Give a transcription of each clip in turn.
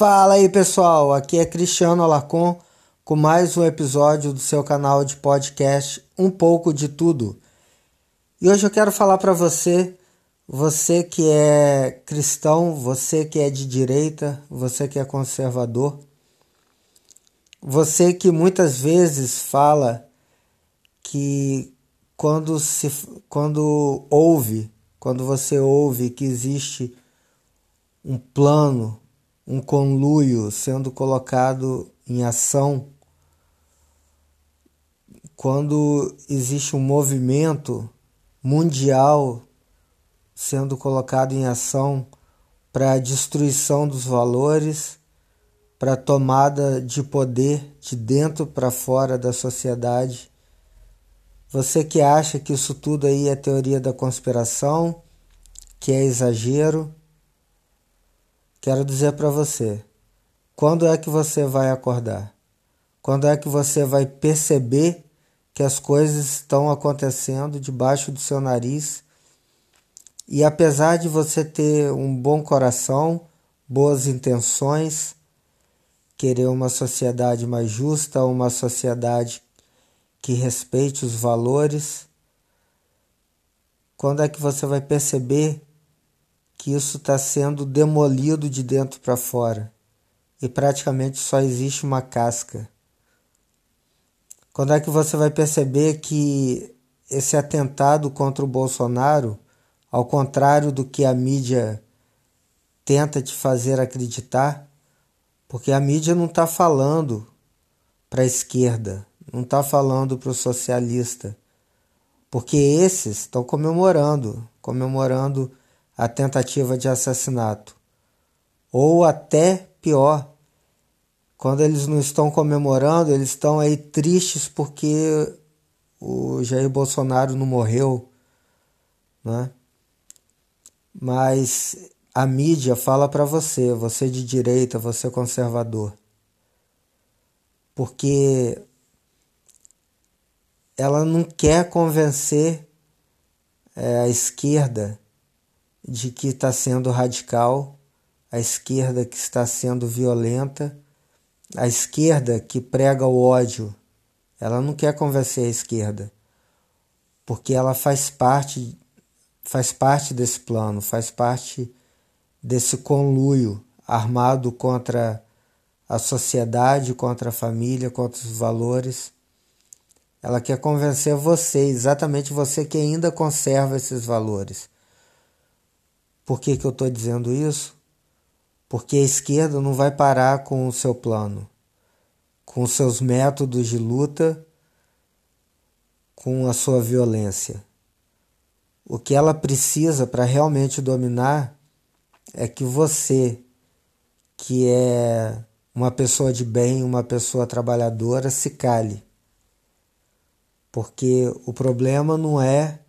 Fala aí pessoal, aqui é Cristiano Alarcon com mais um episódio do seu canal de podcast Um pouco de Tudo. E hoje eu quero falar para você, você que é cristão, você que é de direita, você que é conservador, você que muitas vezes fala que quando se quando ouve, quando você ouve que existe um plano, um conluio sendo colocado em ação, quando existe um movimento mundial sendo colocado em ação para a destruição dos valores, para a tomada de poder de dentro para fora da sociedade. Você que acha que isso tudo aí é teoria da conspiração, que é exagero, quero dizer para você: quando é que você vai acordar? Quando é que você vai perceber que as coisas estão acontecendo debaixo do seu nariz? E apesar de você ter um bom coração, boas intenções, querer uma sociedade mais justa, uma sociedade que respeite os valores, quando é que você vai perceber que isso está sendo demolido de dentro para fora e praticamente só existe uma casca? Quando é que você vai perceber que esse atentado contra o Bolsonaro, ao contrário do que a mídia tenta te fazer acreditar, porque a mídia não está falando para a esquerda, não está falando para o socialista, porque esses estão comemorando, comemorando a tentativa de assassinato. Ou até pior, quando eles não estão comemorando, eles estão aí tristes porque o Jair Bolsonaro não morreu, né? Mas a mídia fala para você, você de direita, você conservador. Porque ela não quer convencer é, a esquerda de que está sendo radical, a esquerda que está sendo violenta, a esquerda que prega o ódio. Ela não quer convencer a esquerda, porque ela faz parte faz parte desse plano, faz parte desse conluio armado contra a sociedade, contra a família, contra os valores ela quer convencer você, exatamente você que ainda conserva esses valores. Por que, que eu estou dizendo isso? Porque a esquerda não vai parar com o seu plano, com os seus métodos de luta, com a sua violência. O que ela precisa para realmente dominar é que você, que é uma pessoa de bem, uma pessoa trabalhadora, se cale porque o problema não é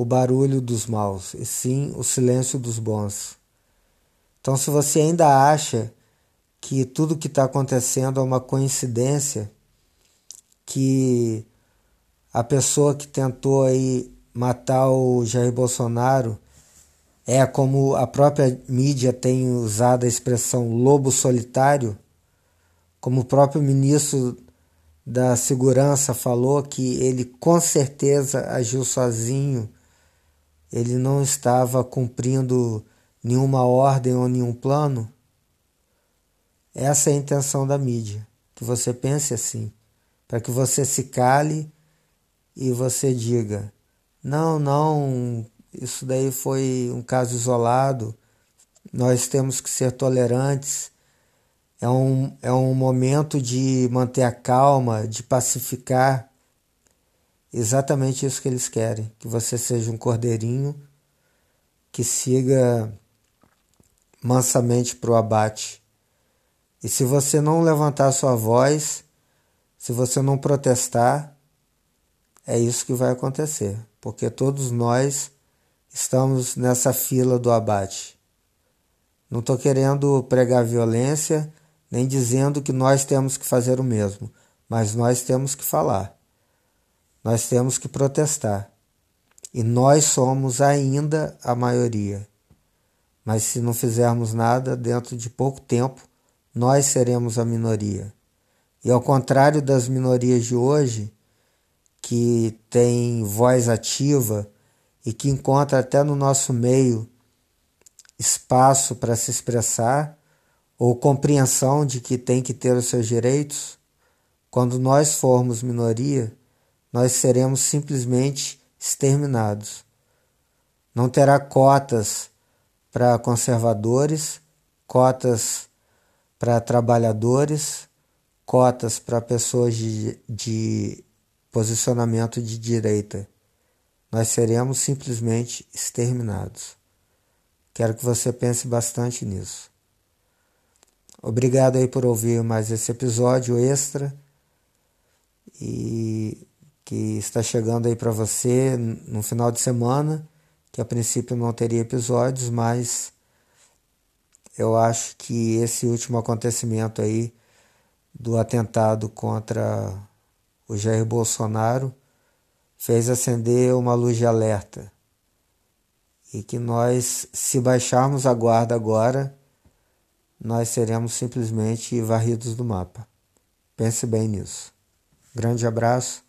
o barulho dos maus, e sim o silêncio dos bons. Então, se você ainda acha que tudo que está acontecendo é uma coincidência, que a pessoa que tentou aí matar o Jair Bolsonaro é como a própria mídia tem usado a expressão lobo solitário, como o próprio ministro da segurança falou que ele com certeza agiu sozinho, ele não estava cumprindo nenhuma ordem ou nenhum plano? Essa é a intenção da mídia, que você pense assim, para que você se cale e você diga: não, não, isso daí foi um caso isolado, nós temos que ser tolerantes é um, é um momento de manter a calma, de pacificar. Exatamente isso que eles querem: que você seja um cordeirinho que siga mansamente para o abate. E se você não levantar sua voz, se você não protestar, é isso que vai acontecer, porque todos nós estamos nessa fila do abate. Não estou querendo pregar violência, nem dizendo que nós temos que fazer o mesmo, mas nós temos que falar. Nós temos que protestar. E nós somos ainda a maioria. Mas se não fizermos nada, dentro de pouco tempo, nós seremos a minoria. E ao contrário das minorias de hoje, que têm voz ativa e que encontra até no nosso meio espaço para se expressar ou compreensão de que tem que ter os seus direitos, quando nós formos minoria, nós seremos simplesmente exterminados. Não terá cotas para conservadores, cotas para trabalhadores, cotas para pessoas de, de posicionamento de direita. Nós seremos simplesmente exterminados. Quero que você pense bastante nisso. Obrigado aí por ouvir mais esse episódio extra e que está chegando aí para você no final de semana, que a princípio não teria episódios, mas eu acho que esse último acontecimento aí do atentado contra o Jair Bolsonaro fez acender uma luz de alerta e que nós, se baixarmos a guarda agora, nós seremos simplesmente varridos do mapa. Pense bem nisso. Grande abraço